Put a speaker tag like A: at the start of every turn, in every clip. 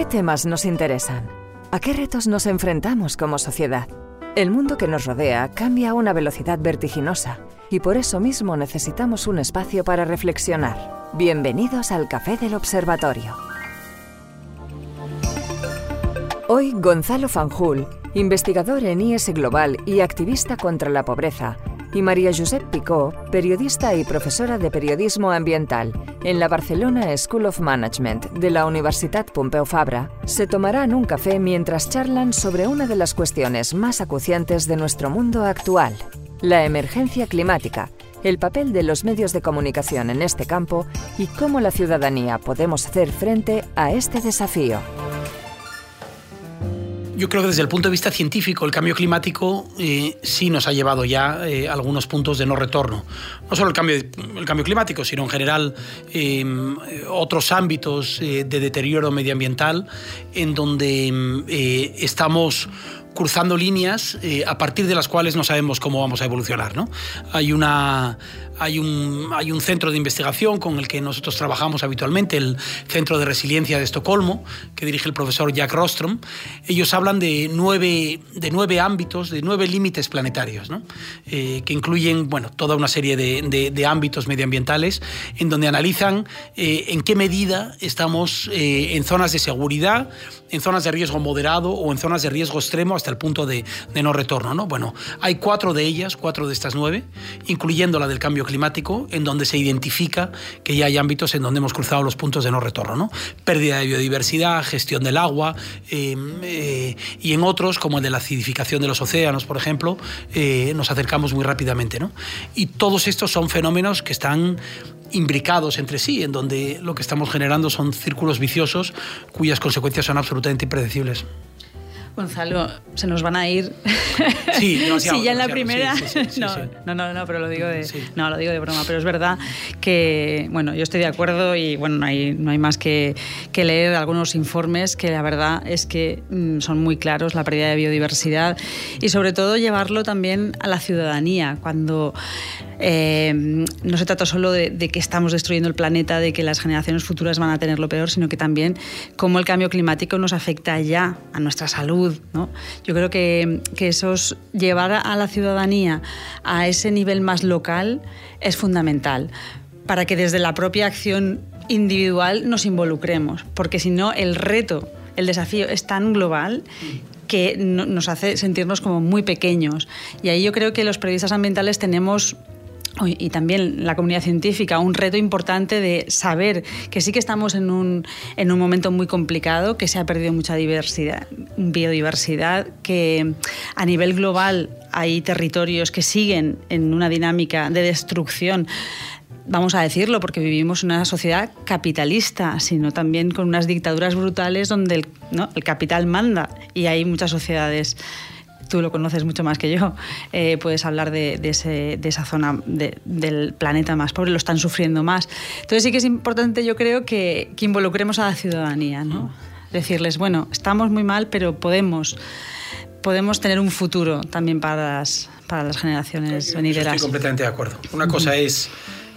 A: ¿Qué temas nos interesan? ¿A qué retos nos enfrentamos como sociedad? El mundo que nos rodea cambia a una velocidad vertiginosa y por eso mismo necesitamos un espacio para reflexionar. Bienvenidos al Café del Observatorio. Hoy Gonzalo Fanjul, investigador en IS Global y activista contra la pobreza, y María Josep Picó, periodista y profesora de periodismo ambiental en la Barcelona School of Management de la Universidad Pompeu Fabra, se tomarán un café mientras charlan sobre una de las cuestiones más acuciantes de nuestro mundo actual, la emergencia climática, el papel de los medios de comunicación en este campo y cómo la ciudadanía podemos hacer frente a este desafío
B: yo creo que desde el punto de vista científico el cambio climático eh, sí nos ha llevado ya eh, algunos puntos de no retorno. No solo el cambio, el cambio climático, sino en general eh, otros ámbitos de deterioro medioambiental en donde estamos cruzando líneas a partir de las cuales no sabemos cómo vamos a evolucionar. ¿no? Hay una hay un, hay un centro de investigación con el que nosotros trabajamos habitualmente, el Centro de Resiliencia de Estocolmo, que dirige el profesor Jack Rostrom. Ellos hablan de nueve, de nueve ámbitos, de nueve límites planetarios, ¿no? Eh, que incluyen bueno, toda una serie de, de, ámbitos medioambientales en donde analizan eh, en qué medida estamos eh, en zonas de seguridad, en zonas de riesgo moderado o en zonas de riesgo extremo hasta el punto de, de no retorno. ¿no? Bueno, hay cuatro de ellas, cuatro de estas nueve, incluyendo la del cambio climático, en donde se identifica que ya hay ámbitos en donde hemos cruzado los puntos de no retorno. ¿no? Pérdida de biodiversidad, gestión del agua, em, eh, y en otros, como el de la acidificación de los océanos, por ejemplo, eh, nos acercamos muy rápidamente. ¿no? Y todos estos son fenómenos que están imbricados entre sí, en donde lo que estamos generando son círculos viciosos cuyas consecuencias son absolutamente impredecibles.
C: Gonzalo, se nos van a ir.
B: Sí,
C: sí ya en la primera. no, no, no, pero lo digo de, no, lo digo de broma. Pero es verdad que, bueno, yo estoy de acuerdo y bueno, no hay, no hay más que, que leer algunos informes que la verdad es que mm, son muy claros la pérdida de biodiversidad y sobre todo llevarlo también a la ciudadanía cuando eh, no se trata solo de, que estamos destruyendo el planeta, de que las generaciones futuras van a tener lo peor, sino que también cómo el cambio climático nos afecta ya a nuestra salud. ¿no? Yo creo que, que eso es, llevar a la ciudadanía a ese nivel más local es fundamental para que desde la propia acción individual nos involucremos, porque si no el reto, el desafío es tan global que nos hace sentirnos como muy pequeños. Y ahí yo creo que los periodistas ambientales tenemos y también la comunidad científica, un reto importante de saber que sí que estamos en un, en un momento muy complicado, que se ha perdido mucha diversidad, biodiversidad, que a nivel global hay territorios que siguen en una dinámica de destrucción vamos a decirlo, porque vivimos en una sociedad capitalista, sino también con unas dictaduras brutales donde el, ¿no? el capital manda y hay muchas sociedades tú lo conoces mucho más que yo, eh, puedes hablar de, esa zona del planeta más pobre, lo están sufriendo más. Entonces sí que es importante, yo creo, que, involucremos a la ciudadanía, ¿no? Decirles, bueno, estamos muy mal, pero podemos podemos tener un futuro también para las, para las generaciones venideras.
B: Estoy completamente de acuerdo. Una cosa es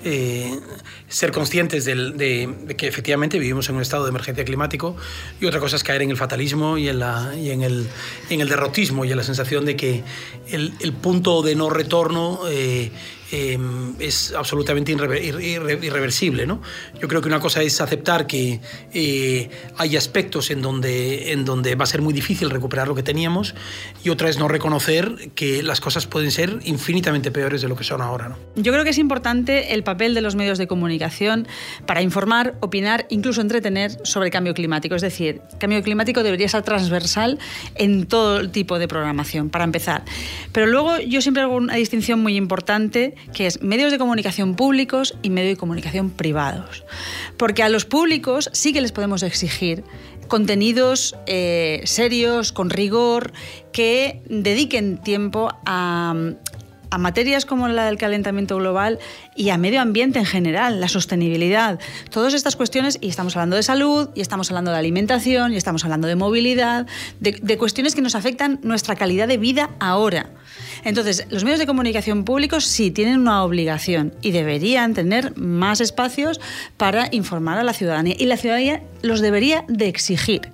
B: eh, ser conscientes de, que efectivamente vivimos en un estado de emergencia climático. Y otra cosa es caer en el fatalismo y en, la, y en, el, en el derrotismo y en la sensación de que el, el punto de no retorno eh, Em, es absolutamente irreversible. ¿no? Yo creo que una cosa es aceptar que eh, hay aspectos en donde, en donde va a ser muy difícil recuperar lo que teníamos y otra es no reconocer que las cosas pueden ser infinitamente peores de lo que son ahora. ¿no?
C: Yo creo que es importante el papel de los medios de comunicación para informar, opinar, incluso entretener sobre el cambio climático. Es decir, el cambio climático debería ser transversal en todo tipo de programación, para empezar. Pero luego yo siempre hago una distinción muy importante que es medios de comunicación públicos y medios de comunicación privados. Porque a los públicos sí que les podemos exigir contenidos eh, serios, con rigor, que dediquen tiempo a, a materias como la del calentamiento global y a medio ambiente en general, la sostenibilidad, todas estas cuestiones, y estamos hablando de salud, y estamos hablando de alimentación, y estamos hablando de movilidad, de, cuestiones que nos afectan nuestra calidad de vida ahora. Entonces, los medios de comunicación públicos sí tienen una obligación y deberían tener más espacios para informar a la ciudadanía. Y la ciudadanía los debería de exigir.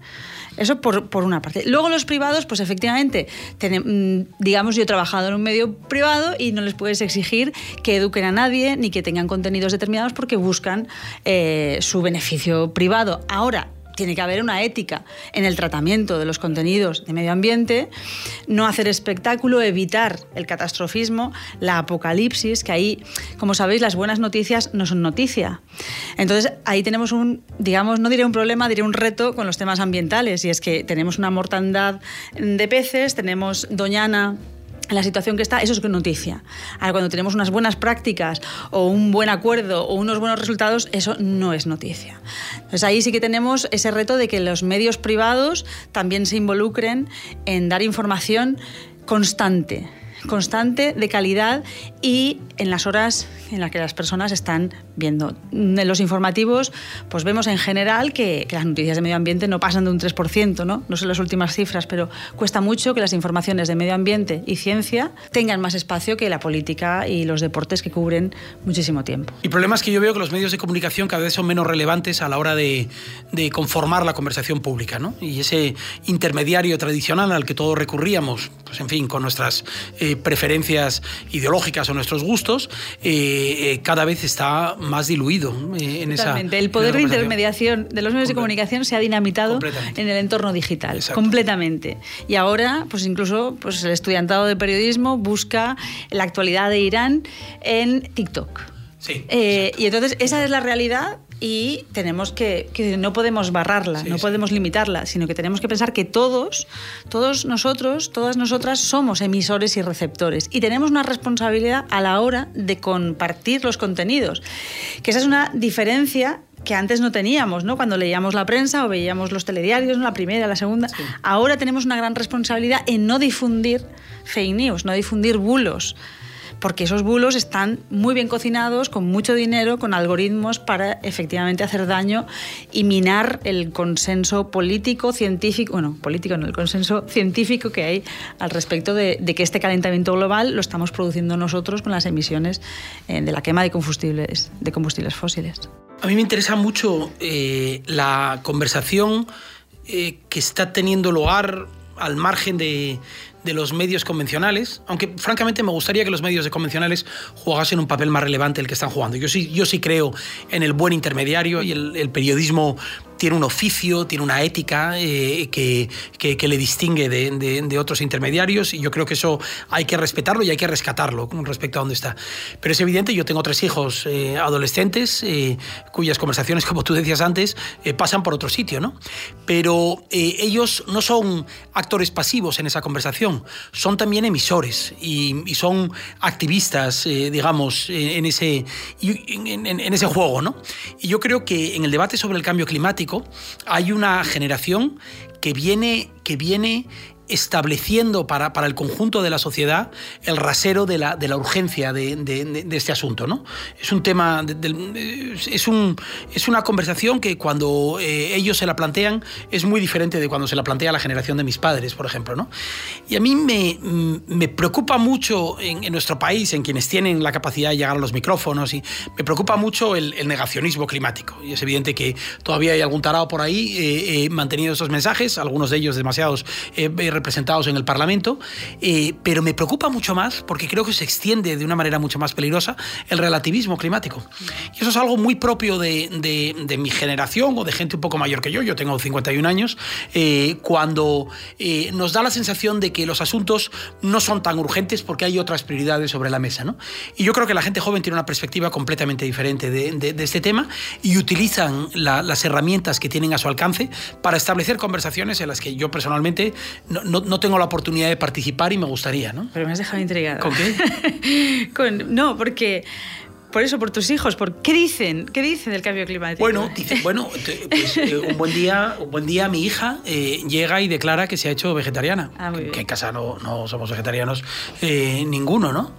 C: Eso por, por, una parte. Luego los privados, pues efectivamente, mm, digamos, yo he trabajado en un medio privado y no les puedes exigir que eduquen a nadie ni que tengan contenidos determinados porque buscan eh, su beneficio privado. Ahora, tiene que haber una ética en el tratamiento de los contenidos de medio ambiente, no hacer espectáculo, evitar el catastrofismo, la apocalipsis, que ahí, como sabéis, las buenas noticias no son noticia. Entonces, ahí tenemos un, digamos, no diré un problema, diré un reto con los temas ambientales, y es que tenemos una mortandad de peces, tenemos Doñana la situación que está, eso es noticia. Ahora, cuando tenemos unas buenas prácticas o un buen acuerdo o unos buenos resultados, eso no es noticia. Entonces ahí sí que tenemos ese reto de que los medios privados también se involucren en dar información constante constante, de calidad y en las horas en las que las personas están viendo. En los informativos, pues vemos en general que, las noticias de medio ambiente no pasan de un 3%, ¿no? No son las últimas cifras, pero cuesta mucho que las informaciones de medio ambiente y ciencia tengan más espacio que la política y los deportes que cubren muchísimo tiempo.
B: Y el problema es que yo veo que los medios de comunicación cada vez son menos relevantes a la hora de, conformar la conversación pública, ¿no? Y ese intermediario tradicional al que todos recurríamos, pues en fin, con nuestras eh, preferencias ideológicas o nuestros gustos, eh, eh, cada vez está más diluido en esa.
C: El poder de intermediación de los medios de comunicación se ha dinamitado en el entorno digital, completamente. Y ahora, pues incluso pues el estudiantado de periodismo busca la actualidad de Irán en TikTok.
B: Sí,
C: y entonces esa es la realidad y tenemos que, que no podemos barrarla, no podemos limitarla, sino que tenemos que pensar que todos, todos nosotros, todas nosotras somos emisores y receptores y tenemos una responsabilidad a la hora de compartir los contenidos, que esa es una diferencia que antes no teníamos, ¿no? Cuando leíamos la prensa o veíamos los telediarios, la primera, la segunda. Ahora tenemos una gran responsabilidad en no difundir fake news, no difundir bulos porque esos bulos están muy bien cocinados, con mucho dinero, con algoritmos para efectivamente hacer daño y minar el consenso político, científico, bueno, político no, el consenso científico que hay al respecto de, que este calentamiento global lo estamos produciendo nosotros con las emisiones eh, de la quema de combustibles, fósiles.
B: A mí me interesa mucho eh, la conversación eh, que está teniendo lugar al margen de, de los medios convencionales, aunque francamente me gustaría que los medios de convencionales jugasen un papel más relevante el que están jugando. Yo sí, yo sí creo en el buen intermediario y el, el periodismo tiene un oficio, tiene una ética eh, que, que, le distingue de, de, otros intermediarios y yo creo que eso hay que respetarlo y hay que rescatarlo con respecto a dónde está. Pero es evidente, yo tengo tres hijos eh, adolescentes eh, cuyas conversaciones, como tú decías antes, pasan por otro sitio, ¿no? Pero ellos no son actores pasivos en esa conversación, son también emisores y, y son activistas, digamos, en ese, en, en ese juego, ¿no? Y yo creo que en el debate sobre el cambio climático, hay una generación que viene, que viene estableciendo para, para, el conjunto de la sociedad el rasero de la, de la urgencia de, de, este asunto. ¿no? Es un tema, es, un, es una conversación que cuando eh, ellos se la plantean es muy diferente de cuando se la plantea la generación de mis padres, por ejemplo. ¿no? Y a mí me, me preocupa mucho en, nuestro país, en quienes tienen la capacidad de llegar a los micrófonos, y me preocupa mucho el, negacionismo climático. Y es evidente que todavía hay algún tarado por ahí eh, eh, manteniendo esos mensajes, algunos de ellos demasiados representados en el Parlamento, eh, pero me preocupa mucho más porque creo que se extiende de una manera mucho más peligrosa el relativismo climático. Y eso es algo muy propio de, mi generación o de gente un poco mayor que yo, yo tengo 51 años, eh, cuando eh, nos da la sensación de que los asuntos no son tan urgentes porque hay otras prioridades sobre la mesa. ¿no? Y yo creo que la gente joven tiene una perspectiva completamente diferente de este tema y utilizan las herramientas que tienen a su alcance para establecer conversaciones en las que yo personalmente no, no, tengo la oportunidad de participar y me gustaría, ¿no?
C: Pero me has dejado intrigada.
B: ¿Con
C: qué? no, porque... Por eso, por tus hijos, por qué dicen, qué dicen del cambio climático.
B: Bueno, dice, bueno, pues, eh, un buen día, un buen día mi hija eh, llega y declara que se ha hecho vegetariana.
C: Ah.
B: Que en casa no, no somos vegetarianos eh, ninguno, ¿no?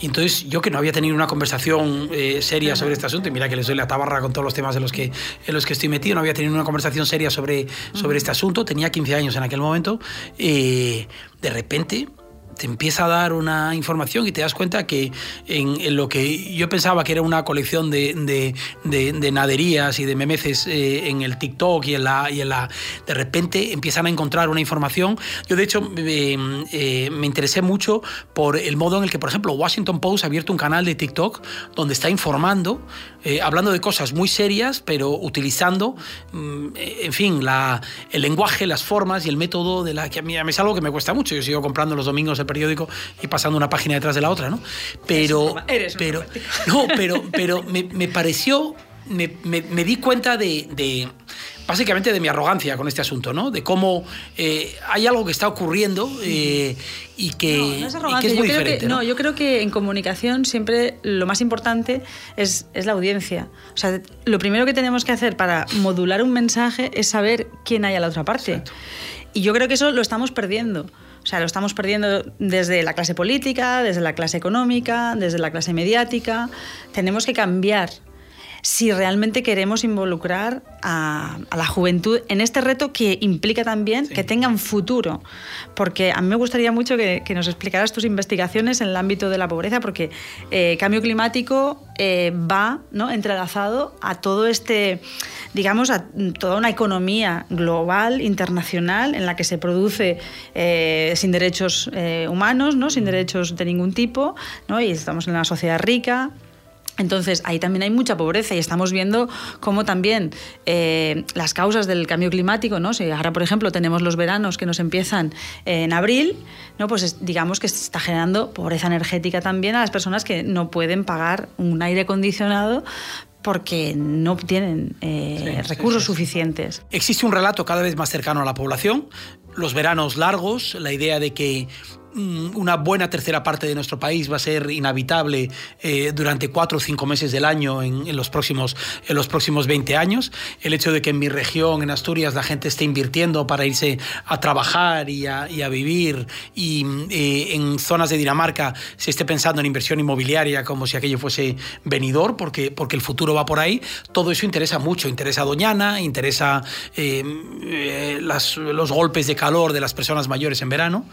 B: Y entonces yo que no había tenido una conversación eh, seria sobre este asunto, y mira que les doy la tabarra con todos los temas en los que, en los que estoy metido, no había tenido una conversación seria sobre, sobre este asunto, tenía 15 años en aquel momento, eh, de repente te empieza a dar una información y te das cuenta que en, lo que yo pensaba que era una colección de, de, de, naderías y de memeces eh, en el TikTok y en, la, y en la... De repente empiezan a encontrar una información. Yo, de hecho, eh, me interesé mucho por el modo en el que, por ejemplo, Washington Post ha abierto un canal de TikTok donde está informando, eh, hablando de cosas muy serias, pero utilizando, mm, en fin, la, el lenguaje, las formas y el método de la que a mí, es algo que me cuesta mucho. Yo sigo comprando los domingos periódico y pasando una página detrás de la otra, ¿no? Pero, pero, no, pero, pero me, pareció, me, me, di cuenta de, básicamente de mi arrogancia con este asunto, ¿no? De cómo eh, hay algo que está ocurriendo eh, y, que, es muy diferente.
C: ¿no? yo creo que en comunicación siempre lo más importante es, es, la audiencia. O sea, lo primero que tenemos que hacer para modular un mensaje es saber quién hay a la otra parte. Y yo creo que eso lo estamos perdiendo. O sea, lo estamos perdiendo desde la clase política, desde la clase económica, desde la clase mediática. Tenemos que cambiar si realmente queremos involucrar a, la juventud en este reto que implica también que tengan futuro. Porque a mí me gustaría mucho que, nos explicaras tus investigaciones en el ámbito de la pobreza, porque eh, cambio climático eh, va ¿no? entrelazado a todo este digamos, a toda una economía global, internacional, en la que se produce eh, sin derechos eh, humanos, ¿no? sin derechos de ningún tipo, ¿no? y estamos en una sociedad rica, entonces, ahí también hay mucha pobreza y estamos viendo cómo también eh, las causas del cambio climático, ¿no? Si ahora, por ejemplo, tenemos los veranos que nos empiezan en abril, ¿no? Pues digamos que se está generando pobreza energética también a las personas que no pueden pagar un aire acondicionado porque no tienen eh, recursos suficientes.
B: Existe un relato cada vez más cercano a la población, los veranos largos, la idea de que una buena tercera parte de nuestro país va a ser inhabitable eh, durante cuatro o cinco meses del año en, los próximos, en los próximos 20 años. El hecho de que en mi región, en Asturias, la gente esté invirtiendo para irse a trabajar y a, vivir y eh, en zonas de Dinamarca se esté pensando en inversión inmobiliaria como si aquello fuese venidor, porque, porque el futuro va por ahí, todo eso interesa mucho. Interesa a Doñana, interesa eh, los golpes de calor de las personas mayores en verano.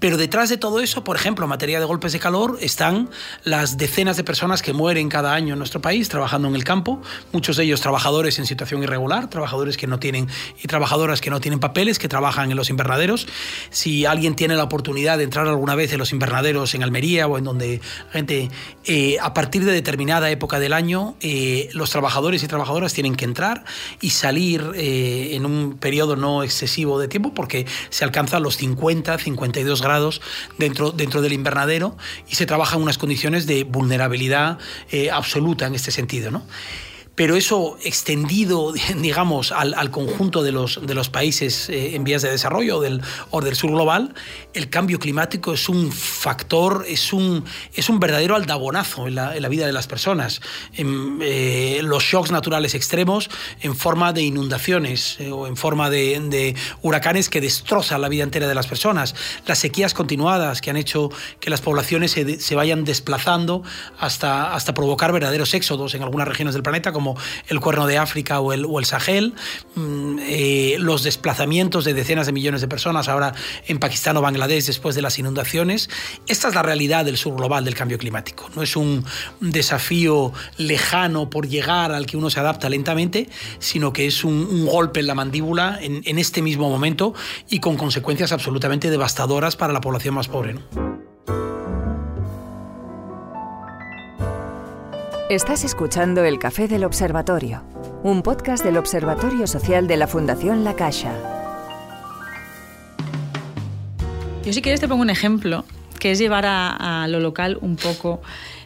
B: Pero detrás de todo eso, por ejemplo, en materia de golpes de calor, están las decenas de personas que mueren cada año en nuestro país trabajando en el campo, muchos de ellos trabajadores en situación irregular, trabajadores que no tienen y trabajadoras que no tienen papeles, que trabajan en los invernaderos. Si alguien tiene la oportunidad de entrar alguna vez en los invernaderos en Almería o en donde gente, eh, a partir de determinada época del año, eh, los trabajadores y trabajadoras tienen que entrar y salir eh, en un periodo no excesivo de tiempo porque se alcanzan los 50, 52 grados grados dentro, dentro del invernadero y se trabaja en unas condiciones de vulnerabilidad eh, absoluta en este sentido. ¿no? Pero eso extendido, digamos, al, conjunto de los, de los países eh, en vías de desarrollo del, o del sur global, el cambio climático es un factor, es un, es un verdadero aldabonazo en la, vida de las personas. En, eh, los shocks naturales extremos en forma de inundaciones eh, o en forma de, huracanes que destrozan la vida entera de las personas, las sequías continuadas que han hecho que las poblaciones se, se vayan desplazando hasta, hasta provocar verdaderos éxodos en algunas regiones del planeta, como el Cuerno de África o el, o el Sahel, mm, eh, los desplazamientos de decenas de millones de personas ahora en Pakistán o Bangladesh después de las inundaciones. Esta es la realidad del sur global del cambio climático. No es un desafío lejano por llegar al que uno se adapta lentamente, sino que es un, golpe en la mandíbula en, en, este mismo momento y con consecuencias absolutamente devastadoras para la población más pobre.
A: Estás escuchando El Café del Observatorio, un podcast del Observatorio Social de la Fundación La Caixa.
C: Yo si quieres te pongo un ejemplo, que es llevar a, lo local un poco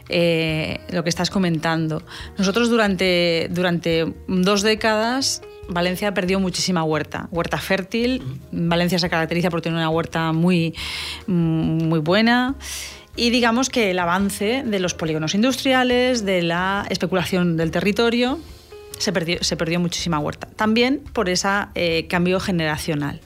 C: eh, lo que estás comentando. Nosotros durante, durante dos décadas Valencia perdió muchísima huerta, huerta fértil. Valencia se caracteriza por tener una huerta muy, muy buena y digamos que el avance de los polígonos industriales, de la especulación del territorio, se perdió, se perdió muchísima huerta. También por ese eh, cambio generacional.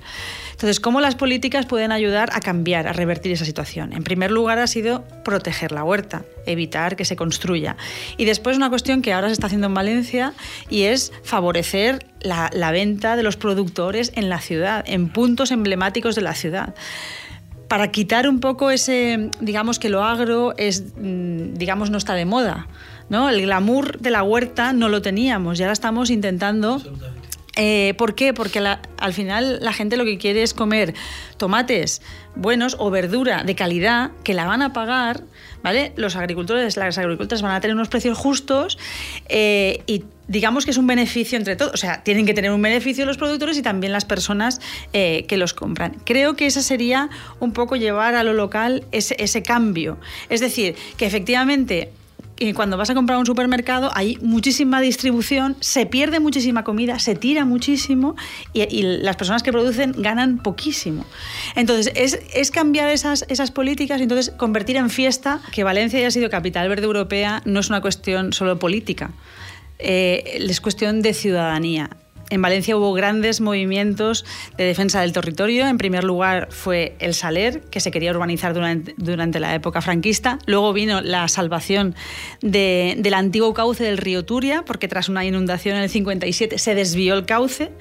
C: Entonces, ¿cómo las políticas pueden ayudar a cambiar, a revertir esa situación? En primer lugar, ha sido proteger la huerta, evitar que se construya. Y después una cuestión que ahora se está haciendo en Valencia y es favorecer la, la venta de los productores en la ciudad, en puntos emblemáticos de la ciudad para quitar un poco ese, digamos que lo agro es, mm, digamos, no está de moda. ¿no? El glamour de la huerta no lo teníamos y ahora estamos intentando eh, ¿Por qué? Porque al final la gente lo que quiere es comer tomates buenos o verdura de calidad que la van a pagar, ¿vale? Los agricultores, las agricultoras van a tener unos precios justos eh, y digamos que es un beneficio entre todos. O sea, tienen que tener un beneficio los productores y también las personas eh, que los compran. Creo que esa sería un poco llevar a lo local ese, ese cambio. Es decir, que efectivamente cuando vas a comprar un supermercado hay muchísima distribución, se pierde muchísima comida, se tira muchísimo y, las personas que producen ganan poquísimo. Entonces, es, cambiar esas, esas políticas y entonces convertir en fiesta que Valencia haya sido capital verde europea no es una cuestión solo política, eh, es cuestión de ciudadanía en Valencia hubo grandes movimientos de defensa del territorio. En primer lugar fue el Saler, que se quería urbanizar durante, la época franquista. Luego vino la salvación del antiguo cauce del río Turia, porque tras una inundación en el 57 se desvió el cauce.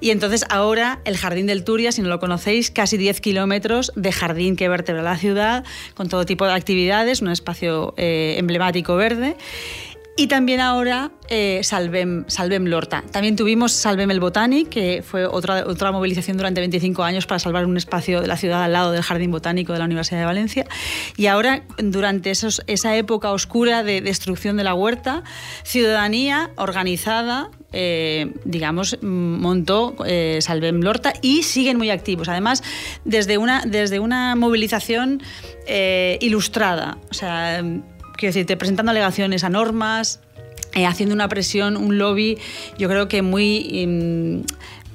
C: Y entonces ahora el Jardín del Turia, si no lo conocéis, casi 10 kilómetros de jardín que vertebra la ciudad, con todo tipo de actividades, un espacio eh, emblemático verde. Y también ahora eh, Salvem, Salvem Lorta. También tuvimos Salvem el Botanic, que fue otra, otra movilización durante 25 años para salvar un espacio de la ciudad al lado del Jardín Botánico de la Universidad de Valencia. Y ahora, durante esos, esa época oscura de destrucción de la huerta, ciudadanía organizada, eh, digamos, montó eh, Salvem Lorta y siguen muy activos. Además, desde una, desde una movilización eh, ilustrada. O sea, quiero decirte, presentando alegaciones a normas, eh, haciendo una presión, un lobby, yo creo que muy... Em,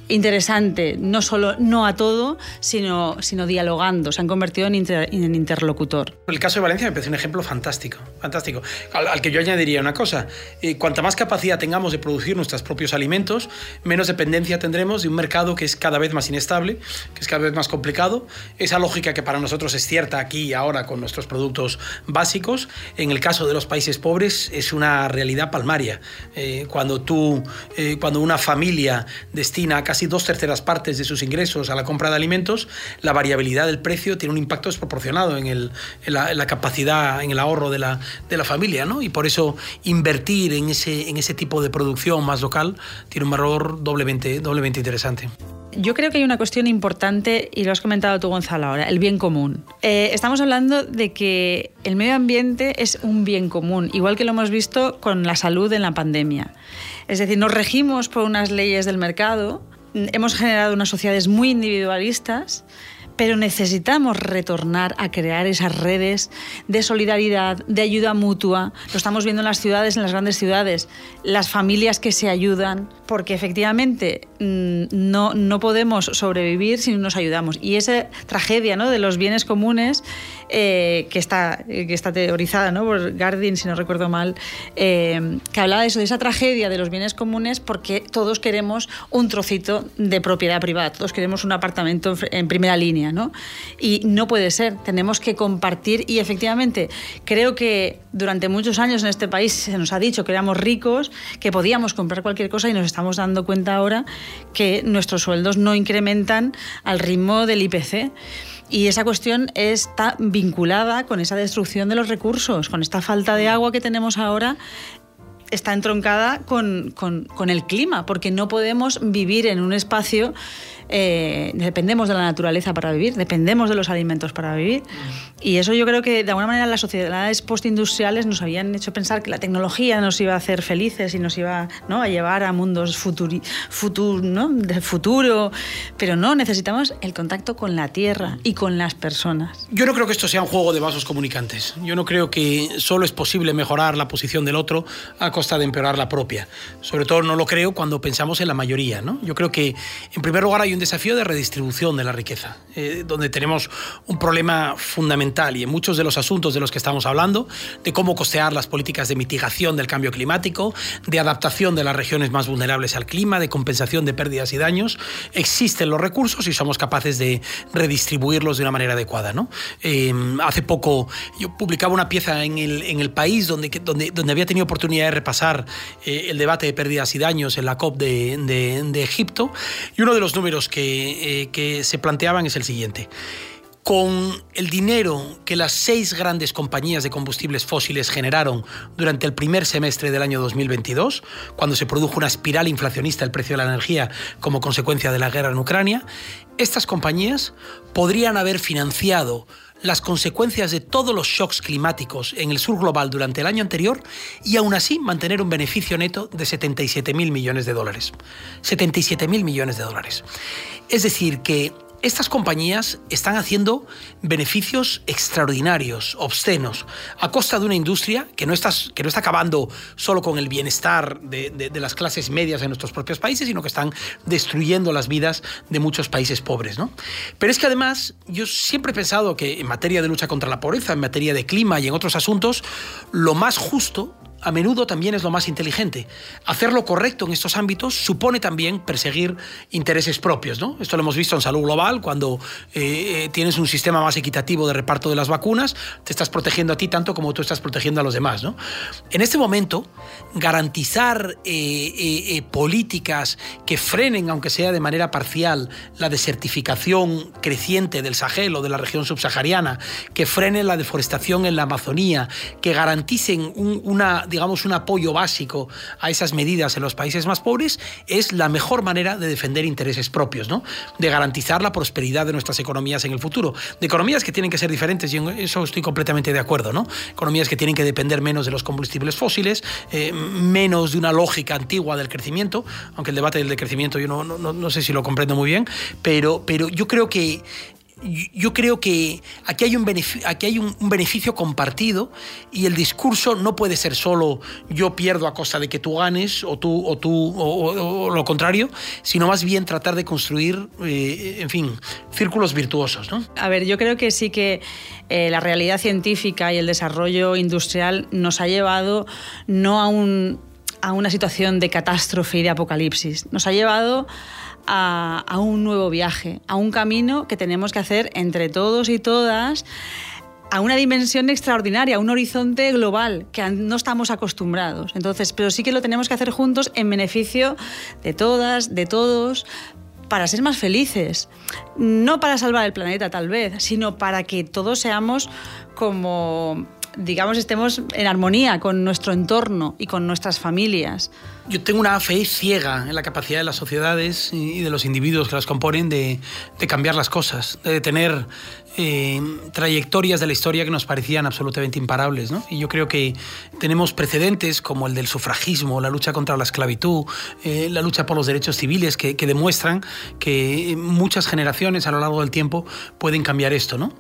C: interesante, no solo no a todo, sino, sino dialogando. Se han convertido en, en interlocutor.
B: El caso de Valencia me parece un ejemplo fantástico, fantástico. Al, que yo añadiría una cosa: eh, cuanta más capacidad tengamos de producir nuestros propios alimentos, menos dependencia tendremos de un mercado que es cada vez más inestable, que es cada vez más complicado. Esa lógica que para nosotros es cierta aquí y ahora con nuestros productos básicos, en el caso de los países pobres es una realidad palmaria. Eh, cuando tú, eh, cuando una familia destina casi dos terceras partes de sus ingresos a la compra de alimentos, la variabilidad del precio tiene un impacto desproporcionado en, el, en, la, capacidad, en el ahorro de la, de la familia, ¿no? Y por eso invertir en ese, en ese tipo de producción más local tiene un valor doblemente, doblemente interesante.
C: Yo creo que hay una cuestión importante, y lo has comentado tú, Gonzalo, ahora, el bien común. Eh, estamos hablando de que el medio ambiente es un bien común, igual que lo hemos visto con la salud en la pandemia. Es decir, nos regimos por unas leyes del mercado, hemos generado unas sociedades muy individualistas, pero necesitamos retornar a crear esas redes de solidaridad, de ayuda mutua. Lo estamos viendo en las ciudades, en las grandes ciudades, las familias que se ayudan, porque efectivamente mm, no, no podemos sobrevivir si no nos ayudamos. Y esa tragedia ¿no? de los bienes comunes, eh, que, está, que está teorizada ¿no? por Gardin, si no recuerdo mal, eh, que hablaba de eso, de esa tragedia de los bienes comunes, porque todos queremos un trocito de propiedad privada, todos queremos un apartamento en primera línea. ¿No? Y no puede ser, tenemos que compartir y efectivamente creo que durante muchos años en este país se nos ha dicho que éramos ricos, que podíamos comprar cualquier cosa y nos estamos dando cuenta ahora que nuestros sueldos no incrementan al ritmo del IPC. Y esa cuestión está vinculada con esa destrucción de los recursos, con esta falta de agua que tenemos ahora está entroncada con, con, con, el clima, porque no podemos vivir en un espacio eh, dependemos de la naturaleza para vivir, dependemos de los alimentos para vivir. Y eso yo creo que de alguna manera las sociedades postindustriales nos habían hecho pensar que la tecnología nos iba a hacer felices y nos iba ¿no? a llevar a mundos futuri, ¿no? de futuro. Pero no, necesitamos el contacto con la tierra y con las personas.
B: Yo no creo que esto sea un juego de vasos comunicantes. Yo no creo que solo es posible mejorar la posición del otro a costa costa de empeorar la propia. Sobre todo no lo creo cuando pensamos en la mayoría. ¿no? Yo creo que, en primer lugar, hay un desafío de redistribución de la riqueza, eh, donde tenemos un problema fundamental y en muchos de los asuntos de los que estamos hablando, de cómo costear las políticas de mitigación del cambio climático, de adaptación de las regiones más vulnerables al clima, de compensación de pérdidas y daños, existen los recursos y somos capaces de redistribuirlos de una manera adecuada. ¿no? Eh, hace poco yo publicaba una pieza en el, en el país donde, donde, donde había tenido oportunidad de repasar eh, el debate de pérdidas y daños en la COP de, de, Egipto y uno de los números que, eh, que se planteaban es el siguiente. Con el dinero que las seis grandes compañías de combustibles fósiles generaron durante el primer semestre del año 2022, cuando se produjo una espiral inflacionista del precio de la energía como consecuencia de la guerra en Ucrania, estas compañías podrían haber financiado las consecuencias de todos los shocks climáticos en el sur global durante el año anterior y aún así mantener un beneficio neto de 77 mil millones de dólares. 77 mil millones de dólares. Es decir, que estas compañías están haciendo beneficios extraordinarios, obscenos, a costa de una industria que no está, que no está acabando solo con el bienestar de, las clases medias de nuestros propios países, sino que están destruyendo las vidas de muchos países pobres. ¿no? Pero es que además yo siempre he pensado que en materia de lucha contra la pobreza, en materia de clima y en otros asuntos, lo más justo a menudo también es lo más inteligente. Hacer lo correcto en estos ámbitos supone también perseguir intereses propios. ¿no? Esto lo hemos visto en salud global, cuando eh, eh, tienes un sistema más equitativo de reparto de las vacunas, te estás protegiendo a ti tanto como tú estás protegiendo a los demás. ¿no? En este momento, garantizar eh, políticas que frenen, aunque sea de manera parcial, la desertificación creciente del Sahel o de la región subsahariana, que frenen la deforestación en la Amazonía, que garanticen una digamos, un apoyo básico a esas medidas en los países más pobres, es la mejor manera de defender intereses propios, ¿no? de garantizar la prosperidad de nuestras economías en el futuro. De economías que tienen que ser diferentes, y en eso estoy completamente de acuerdo. ¿no? Economías que tienen que depender menos de los combustibles fósiles, eh, menos de una lógica antigua del crecimiento, aunque el debate del decrecimiento yo no, no, sé si lo comprendo muy bien, pero, pero yo creo que yo creo que aquí hay, un beneficio, aquí hay un, beneficio compartido y el discurso no puede ser solo yo pierdo a costa de que tú ganes o tú o tú o, lo contrario, sino más bien tratar de construir, eh, en fin, círculos virtuosos. ¿no?
C: A ver, yo creo que sí que eh, la realidad científica y el desarrollo industrial nos ha llevado no a, un, a una situación de catástrofe y de apocalipsis, nos ha llevado a, un nuevo viaje, a un camino que tenemos que hacer entre todos y todas a una dimensión extraordinaria, a un horizonte global que no estamos acostumbrados. Entonces, pero sí que lo tenemos que hacer juntos en beneficio de todas, de todos, para ser más felices. No para salvar el planeta, tal vez, sino para que todos seamos como digamos, estemos en armonía con nuestro entorno y con nuestras familias.
B: Yo tengo una fe ciega en la capacidad de las sociedades y de los individuos que las componen de, de cambiar las cosas, de tener eh, trayectorias de la historia que nos parecían absolutamente imparables. ¿no? Y yo creo que tenemos precedentes como el del sufragismo, la lucha contra la esclavitud, eh, la lucha por los derechos civiles, que, demuestran que muchas generaciones a lo largo del tiempo pueden cambiar esto. ¿no?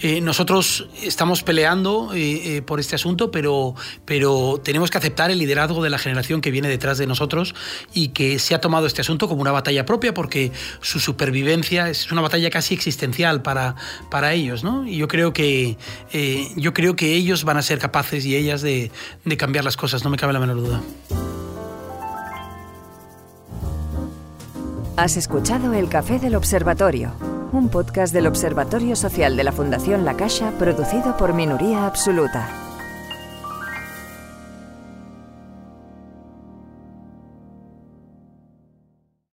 B: Eh, nosotros estamos peleando por este asunto, pero, pero tenemos que aceptar el liderazgo de la generación que viene detrás de nosotros y que se ha tomado este asunto como una batalla propia porque su supervivencia es una batalla casi existencial para para ellos, ¿no? Y yo creo que, eh, yo creo que ellos van a ser capaces y ellas de, de cambiar las cosas, no me cabe la menor duda.
A: Has escuchado El Café del Observatorio, un podcast del Observatorio Social de la Fundación La Caixa producido por Minoría Absoluta.